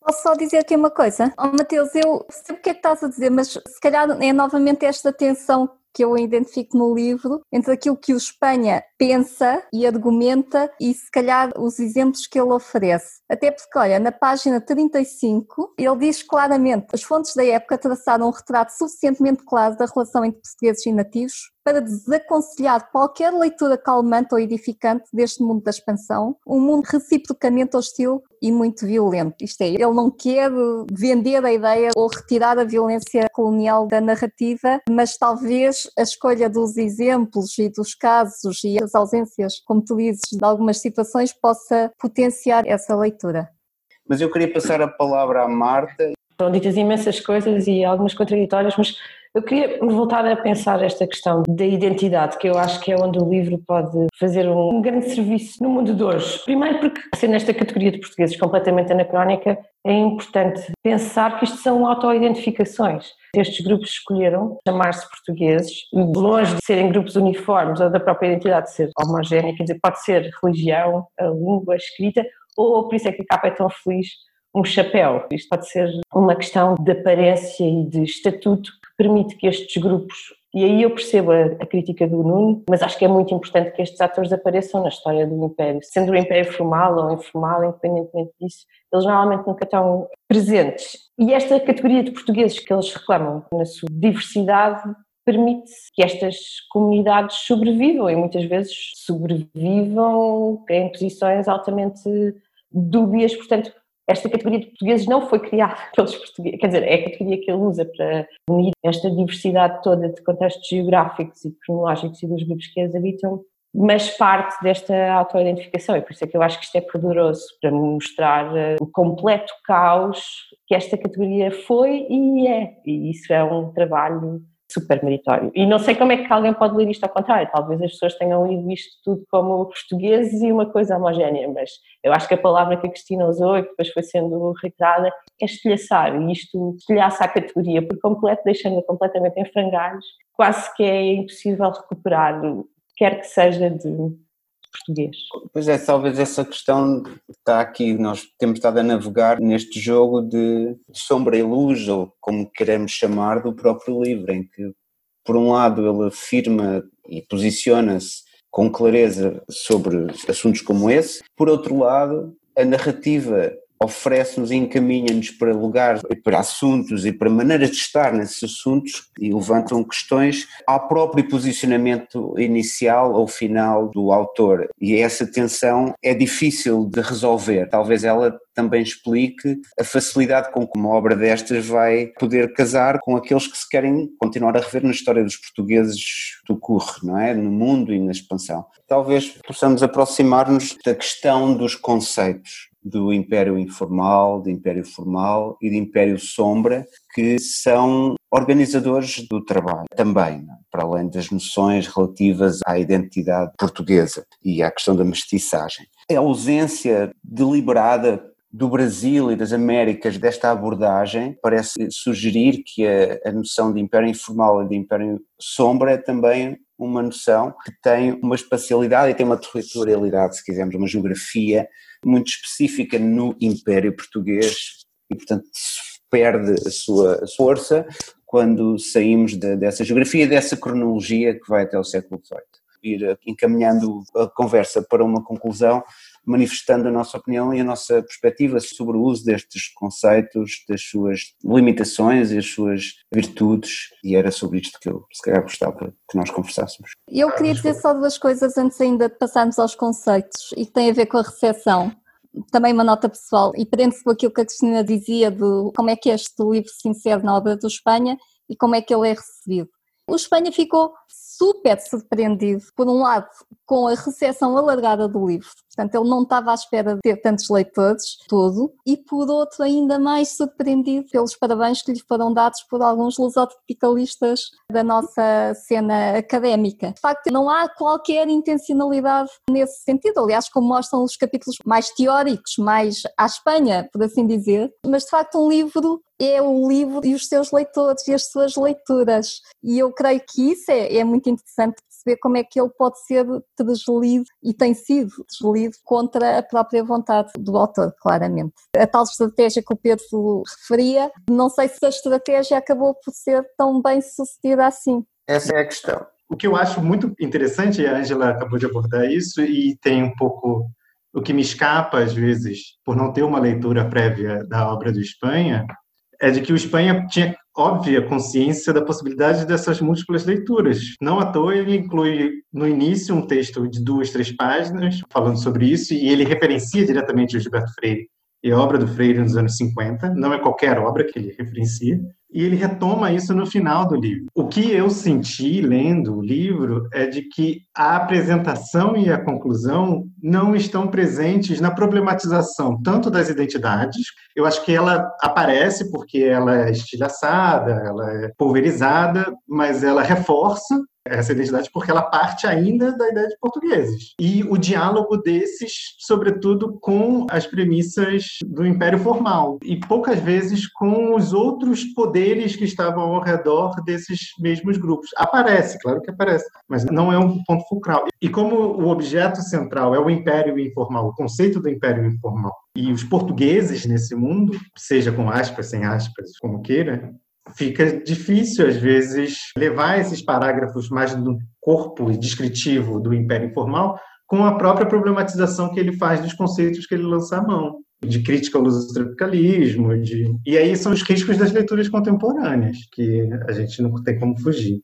Posso só dizer aqui uma coisa? Oh, eu sei o que é que estás a dizer, mas se calhar é novamente esta tensão que eu identifico no livro entre aquilo que o Espanha pensa e argumenta e se calhar os exemplos que ele oferece. Até porque, olha, na página 35, ele diz claramente as fontes da época traçaram um retrato suficientemente claro da relação entre portugueses e nativos para desaconselhar qualquer leitura calmante ou edificante deste mundo da expansão, um mundo reciprocamente hostil e muito violento. Isto é, ele não quer vender a ideia ou retirar a violência colonial da narrativa, mas talvez a escolha dos exemplos e dos casos e as ausências, como tu dizes, de algumas situações possa potenciar essa leitura. Mas eu queria passar a palavra à Marta. Estão ditas imensas coisas e algumas contraditórias, mas eu queria voltar a pensar esta questão da identidade, que eu acho que é onde o livro pode fazer um grande serviço no mundo de hoje. Primeiro porque, sendo nesta categoria de portugueses completamente anacrónica, é importante pensar que isto são autoidentificações. Estes grupos escolheram chamar-se portugueses e longe de serem grupos uniformes ou da própria identidade ser homogénea, quer dizer, pode ser religião, língua, escrita, ou por isso é que a capa é tão feliz, um chapéu. Isto pode ser uma questão de aparência e de estatuto permite que estes grupos, e aí eu percebo a, a, crítica do Nuno, mas acho que é muito importante que estes atores apareçam na história do Império. Sendo o Império formal ou informal, independentemente disso, eles normalmente nunca estão presentes. E esta categoria de portugueses que eles reclamam na sua diversidade permite que estas comunidades sobrevivam e muitas vezes sobrevivam em posições altamente dúbias, portanto esta categoria de portugueses não foi criada (laughs) pelos portugueses, quer dizer, é a categoria que ele usa para unir esta diversidade toda de contextos geográficos e cronológicos e dos grupos que as habitam, mas parte desta autoidentificação, e por isso é que eu acho que isto é poderoso para mostrar eh, o completo caos que esta categoria foi e é, e isso é um trabalho super meritório. E não sei como é que alguém pode ler isto ao contrário, talvez as pessoas tenham lido isto tudo como portugueses e uma coisa homogénea, mas eu acho que a palavra que a Cristina usou e que depois foi sendo reiterada é estilhaçar, e isto estilhaça a categoria por completo, deixando-a completamente em frangalhos, quase que é impossível recuperar, quer que seja de português. Pois é, talvez essa questão está aqui, nós temos estado a navegar neste jogo de sombra e luz, ou como queremos chamar, do próprio livro, em que, por um lado, ele afirma e posiciona-se com clareza sobre assuntos como esse, por outro lado, a narrativa oferece-nos e encaminha-nos para lugares, para assuntos e para maneiras de estar nesses assuntos e levantam questões ao próprio posicionamento inicial ou final do autor. E essa tensão é difícil de resolver. Talvez ela também explique a facilidade com que uma obra destas vai poder casar com aqueles que se querem continuar a rever na história dos portugueses do curre, não é? No mundo e na expansão. Talvez possamos aproximar-nos da questão dos conceitos do Império Informal, do Império Formal e do Império Sombra, que são organizadores do trabalho também, é? para além das noções relativas à identidade portuguesa e à questão da mestiçagem. A ausência deliberada do Brasil e das Américas desta abordagem parece sugerir que a, a noção de Império Informal e de Império Sombra é também uma noção que tem uma espacialidade e tem uma territorialidade, se quisermos, uma geografia muito específica no Império Português e, portanto, perde a sua força quando saímos de, dessa geografia, dessa cronologia que vai até o século XVIII. Ir encaminhando a conversa para uma conclusão, manifestando a nossa opinião e a nossa perspectiva sobre o uso destes conceitos, das suas limitações e as suas virtudes, e era sobre isto que eu se calhar gostava que nós conversássemos. Eu queria dizer só duas coisas antes ainda de passarmos aos conceitos, e que tem a ver com a recepção também uma nota pessoal, e prende-se com aquilo que a Cristina dizia de como é que este livro se insere na obra do Espanha e como é que ele é recebido. O Espanha ficou super surpreendido, por um lado, com a recepção alargada do livro, portanto, ele não estava à espera de ter tantos leitores, tudo, e por outro, ainda mais surpreendido pelos parabéns que lhe foram dados por alguns lusotropicalistas da nossa cena académica. De facto, não há qualquer intencionalidade nesse sentido, aliás, como mostram os capítulos mais teóricos, mais à Espanha, por assim dizer, mas de facto, um livro é o livro e os seus leitores e as suas leituras. E eu creio que isso é, é muito interessante perceber como é que ele pode ser deslido e tem sido deslido contra a própria vontade do autor, claramente. A tal estratégia que o Pedro referia, não sei se a estratégia acabou por ser tão bem sucedida assim. Essa é a questão. O que eu acho muito interessante, a Angela acabou de abordar isso, e tem um pouco o que me escapa às vezes, por não ter uma leitura prévia da obra do Espanha, é de que o Espanha tinha óbvia consciência da possibilidade dessas múltiplas leituras. Não à toa ele inclui no início um texto de duas, três páginas falando sobre isso e ele referencia diretamente o Gilberto Freire e a obra do Freire nos anos 50, não é qualquer obra que ele referencia, e ele retoma isso no final do livro. O que eu senti lendo o livro é de que a apresentação e a conclusão não estão presentes na problematização tanto das identidades. Eu acho que ela aparece porque ela é estilhaçada, ela é pulverizada, mas ela reforça essa identidade porque ela parte ainda da ideia de portugueses. E o diálogo desses, sobretudo, com as premissas do Império Formal e poucas vezes com os outros poderes que estavam ao redor desses mesmos grupos. Aparece, claro que aparece, mas não é um ponto fulcral. E como o objeto central é o Império Informal, o conceito do Império Informal, e os portugueses nesse mundo, seja com aspas, sem aspas, como queira, fica difícil, às vezes, levar esses parágrafos mais no corpo descritivo do Império Informal com a própria problematização que ele faz dos conceitos que ele lança à mão, de crítica ao lusotropicalismo, de... e aí são os riscos das leituras contemporâneas, que a gente não tem como fugir.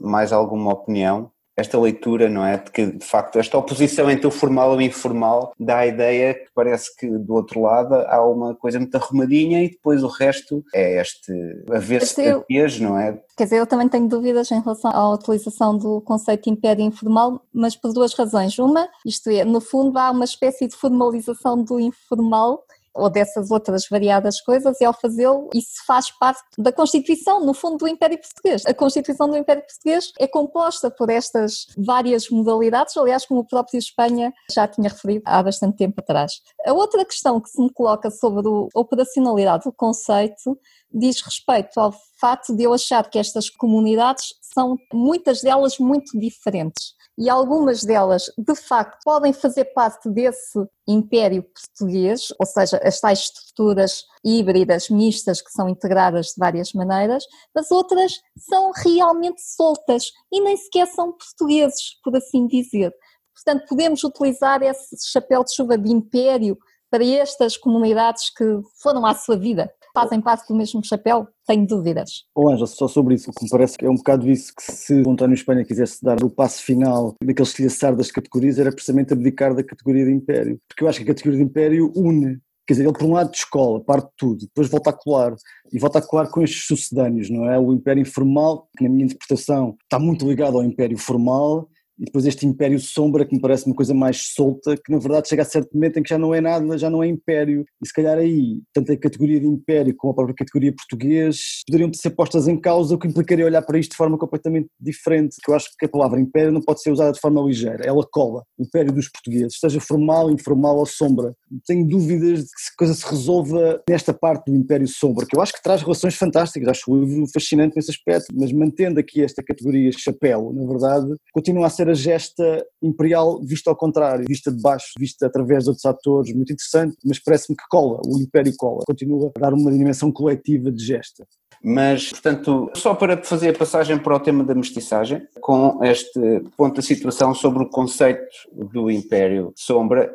Mais alguma opinião esta leitura, não é? De que, de facto, esta oposição entre o formal e o informal dá a ideia que parece que do outro lado há uma coisa muito arrumadinha e depois o resto é este haver-se terapias, não é? Quer dizer, eu também tenho dúvidas em relação à utilização do conceito de império informal, mas por duas razões. Uma, isto é, no fundo há uma espécie de formalização do informal ou dessas outras variadas coisas, e ao fazê-lo, isso faz parte da Constituição, no fundo, do Império Português. A Constituição do Império Português é composta por estas várias modalidades, aliás, como o próprio Espanha já tinha referido há bastante tempo atrás. A outra questão que se me coloca sobre a operacionalidade do conceito diz respeito ao fato de eu achar que estas comunidades são, muitas delas, muito diferentes e algumas delas, de facto, podem fazer parte desse império português, ou seja, as tais estruturas híbridas, mistas, que são integradas de várias maneiras, mas outras são realmente soltas e nem sequer são portugueses, por assim dizer. Portanto, podemos utilizar esse chapéu de chuva de império para estas comunidades que foram à sua vida fazem parte do mesmo chapéu? Tenho dúvidas. Ô Ângela, só sobre isso, que me parece que é um bocado isso que se o António Espanha quisesse dar o passo final daquele estilhaçar das categorias era precisamente abdicar da categoria de império. Porque eu acho que a categoria de império une Quer dizer, ele por um lado de escola, parte de tudo, depois volta a colar, e volta a colar com estes sucedâneos, não é? O Império Informal, que na minha interpretação está muito ligado ao Império Formal, e depois este império sombra que me parece uma coisa mais solta, que na verdade chega a certo momento em que já não é nada, já não é império, e se calhar aí, tanto a categoria de império como a própria categoria português poderiam ser postas em causa, o que implicaria olhar para isto de forma completamente diferente, que eu acho que a palavra império não pode ser usada de forma ligeira, ela cola, império dos portugueses, seja formal, informal ou sombra. Tenho dúvidas de que a coisa se resolva nesta parte do império sombra, que eu acho que traz relações fantásticas, acho o livro fascinante nesse aspecto, mas mantendo aqui esta categoria chapéu, na verdade, continua a ser ser a gesta imperial vista ao contrário, vista de baixo, vista através de outros atores, muito interessante, mas parece-me que cola, o império cola, continua a dar uma dimensão coletiva de gesta. Mas, portanto, só para fazer a passagem para o tema da mestiçagem, com este ponto da situação sobre o conceito do Império Sombra,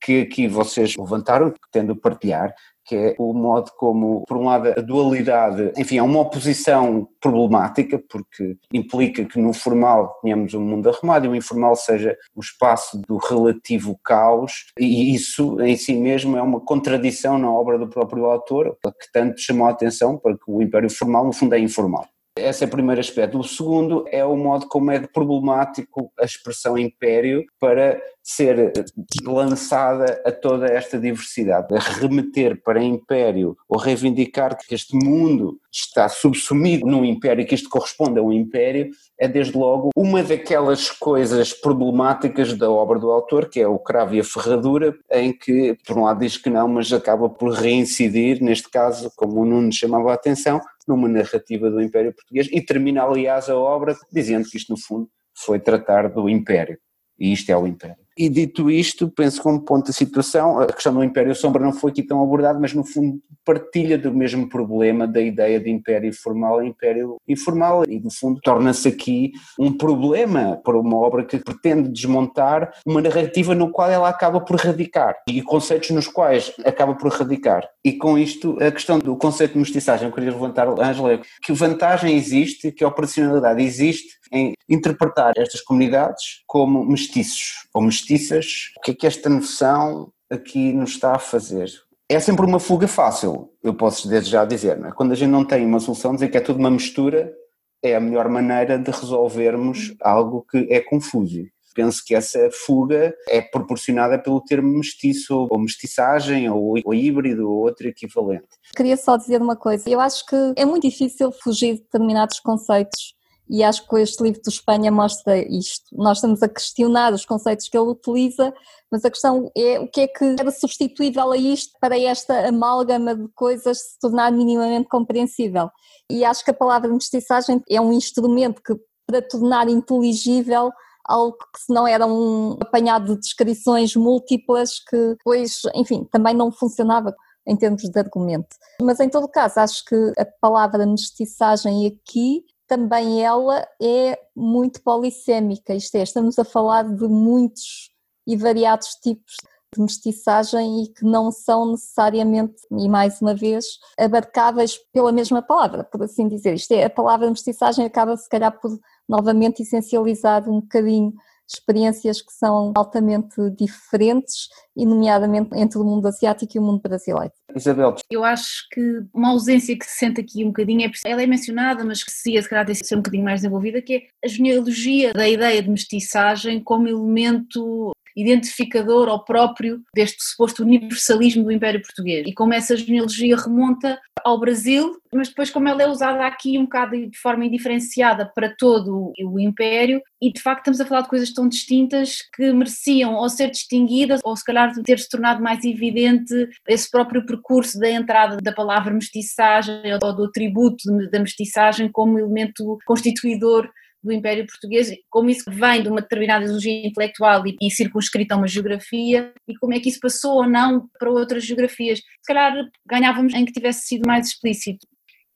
que aqui vocês levantaram, tendo partilhar, que é o modo como, por um lado, a dualidade, enfim, é uma oposição problemática, porque implica que no formal tenhamos um mundo arrumado e o informal seja o espaço do relativo caos, e isso em si mesmo é uma contradição na obra do próprio autor, que tanto chamou a atenção para que o Império Formal, no fundo, é informal. Esse é o primeiro aspecto. O segundo é o modo como é problemático a expressão império para ser lançada a toda esta diversidade. A remeter para império ou reivindicar que este mundo está subsumido num império e que isto corresponde a um império é desde logo uma daquelas coisas problemáticas da obra do autor, que é o cravo e a ferradura, em que por um lado diz que não, mas acaba por reincidir, neste caso, como o Nuno chamava a atenção, numa narrativa do Império Português e termina, aliás, a obra dizendo que isto, no fundo, foi tratar do Império. E isto é o Império. E dito isto, penso como ponto da situação, a questão do Império Sombra não foi aqui tão abordada, mas no fundo partilha do mesmo problema da ideia de Império Formal e Império Informal e no fundo torna-se aqui um problema para uma obra que pretende desmontar uma narrativa no qual ela acaba por radicar e conceitos nos quais acaba por radicar. E com isto, a questão do conceito de mestiçagem, eu queria levantar, Ângela, que vantagem existe, que operacionalidade existe em interpretar estas comunidades como mestiços ou mestiças. O que é que esta noção aqui nos está a fazer? é sempre uma fuga fácil, eu posso desde já dizer. É? Quando a gente não tem uma solução, dizer que é tudo uma mistura é a melhor maneira de resolvermos algo que é confuso. Penso que essa fuga é proporcionada pelo termo mestiço, ou mestiçagem, ou, ou híbrido, ou outro equivalente. Queria só dizer uma coisa. Eu acho que é muito difícil fugir de determinados conceitos e acho que este livro de Espanha mostra isto. Nós estamos a questionar os conceitos que ele utiliza, mas a questão é o que é que era substituível a isto para esta amálgama de coisas se tornar minimamente compreensível. E acho que a palavra mestiçagem é um instrumento que, para tornar inteligível algo que se não era um apanhado de descrições múltiplas que depois, enfim, também não funcionava em termos de argumento. Mas em todo caso, acho que a palavra mestiçagem aqui também ela é muito polissémica, isto é, estamos a falar de muitos e variados tipos de mestiçagem e que não são necessariamente, e mais uma vez, abarcáveis pela mesma palavra, por assim dizer. Isto é, a palavra mestiçagem acaba se calhar por novamente essencializar um bocadinho experiências que são altamente diferentes, e nomeadamente entre o mundo asiático e o mundo brasileiro. Isabel. Eu acho que uma ausência que se sente aqui um bocadinho, é, ela é mencionada, mas que se se calhar tem que ser um bocadinho mais desenvolvida, que é a genealogia da ideia de mestiçagem como elemento identificador ou próprio deste suposto universalismo do Império Português. E como essa genealogia remonta ao Brasil, mas depois como ela é usada aqui um bocado de forma indiferenciada para todo o Império e de facto estamos a falar de coisas tão distintas que mereciam ou ser distinguidas ou se calhar ter-se tornado mais evidente esse próprio percurso da entrada da palavra mestiçagem ou do atributo da mestiçagem como elemento constituidor do Império Português, como isso vem de uma determinada ideologia intelectual e, e circunscrita a uma geografia, e como é que isso passou ou não para outras geografias. Se calhar ganhávamos em que tivesse sido mais explícito.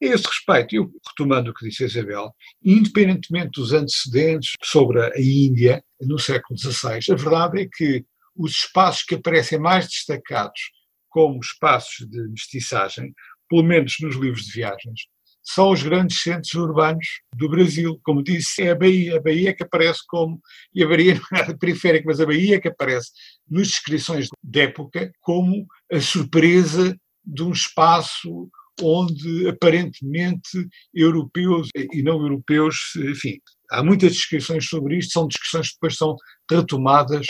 A esse respeito, eu retomando o que disse a Isabel, independentemente dos antecedentes sobre a Índia no século XVI, a verdade é que os espaços que aparecem mais destacados como espaços de mestiçagem, pelo menos nos livros de viagens, são os grandes centros urbanos do Brasil. Como disse, é a Bahia. A Bahia que aparece como, e a Bahia (laughs) não é nada periférica, mas a Bahia que aparece nas descrições de época como a surpresa de um espaço onde aparentemente europeus e não europeus, enfim, há muitas descrições sobre isto, são descrições que depois são retomadas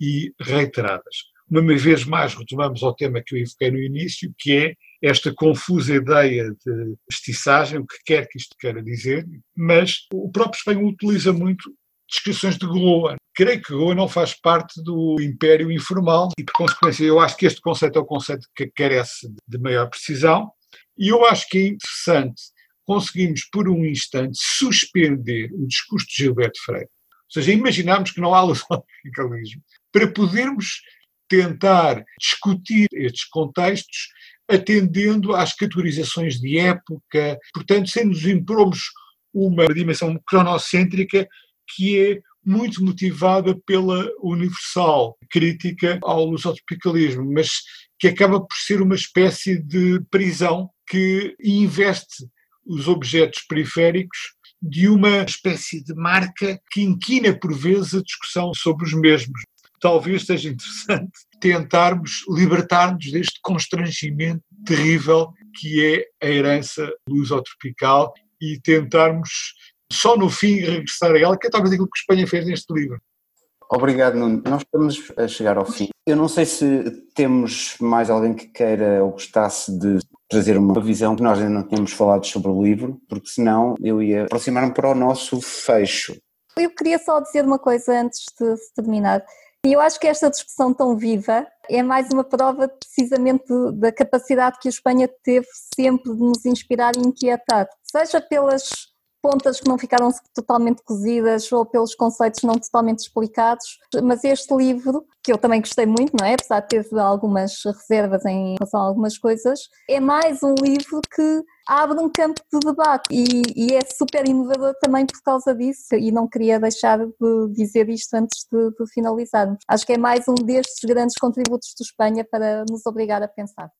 e reiteradas. Uma vez mais retomamos ao tema que eu evoquei no início, que é esta confusa ideia de mestiçagem, o que quer que isto queira dizer, mas o próprio espanhol utiliza muito descrições de Goa. Creio que Goa não faz parte do império informal e, por consequência, eu acho que este conceito é o conceito que carece de maior precisão e eu acho que é interessante conseguirmos, por um instante, suspender o discurso de Gilberto Freire. Ou seja, imaginarmos que não há lusofocalismo para podermos tentar discutir estes contextos atendendo às categorizações de época, portanto, sem nos impormos uma dimensão cronocêntrica que é muito motivada pela universal crítica ao lusotropicalismo, mas que acaba por ser uma espécie de prisão que investe os objetos periféricos de uma espécie de marca que inquina por vezes a discussão sobre os mesmos talvez seja interessante tentarmos libertar-nos deste constrangimento terrível que é a herança lusotropical e tentarmos só no fim regressar a ela, que é talvez aquilo que a Espanha fez neste livro. Obrigado, Nuno. Nós estamos a chegar ao fim. Eu não sei se temos mais alguém que queira ou gostasse de trazer uma visão que nós ainda não tínhamos falado sobre o livro, porque senão eu ia aproximar-me para o nosso fecho. Eu queria só dizer uma coisa antes de terminar. E eu acho que esta discussão tão viva é mais uma prova precisamente da capacidade que a Espanha teve sempre de nos inspirar e inquietar, seja pelas pontas que não ficaram totalmente cozidas ou pelos conceitos não totalmente explicados, mas este livro, que eu também gostei muito, não é? Apesar de ter algumas reservas em relação a algumas coisas, é mais um livro que abre um campo de debate e, e, é super inovador também por causa disso e não queria deixar de dizer isto antes de, de finalizarmos. Acho que é mais um destes grandes contributos de Espanha para nos obrigar a pensar.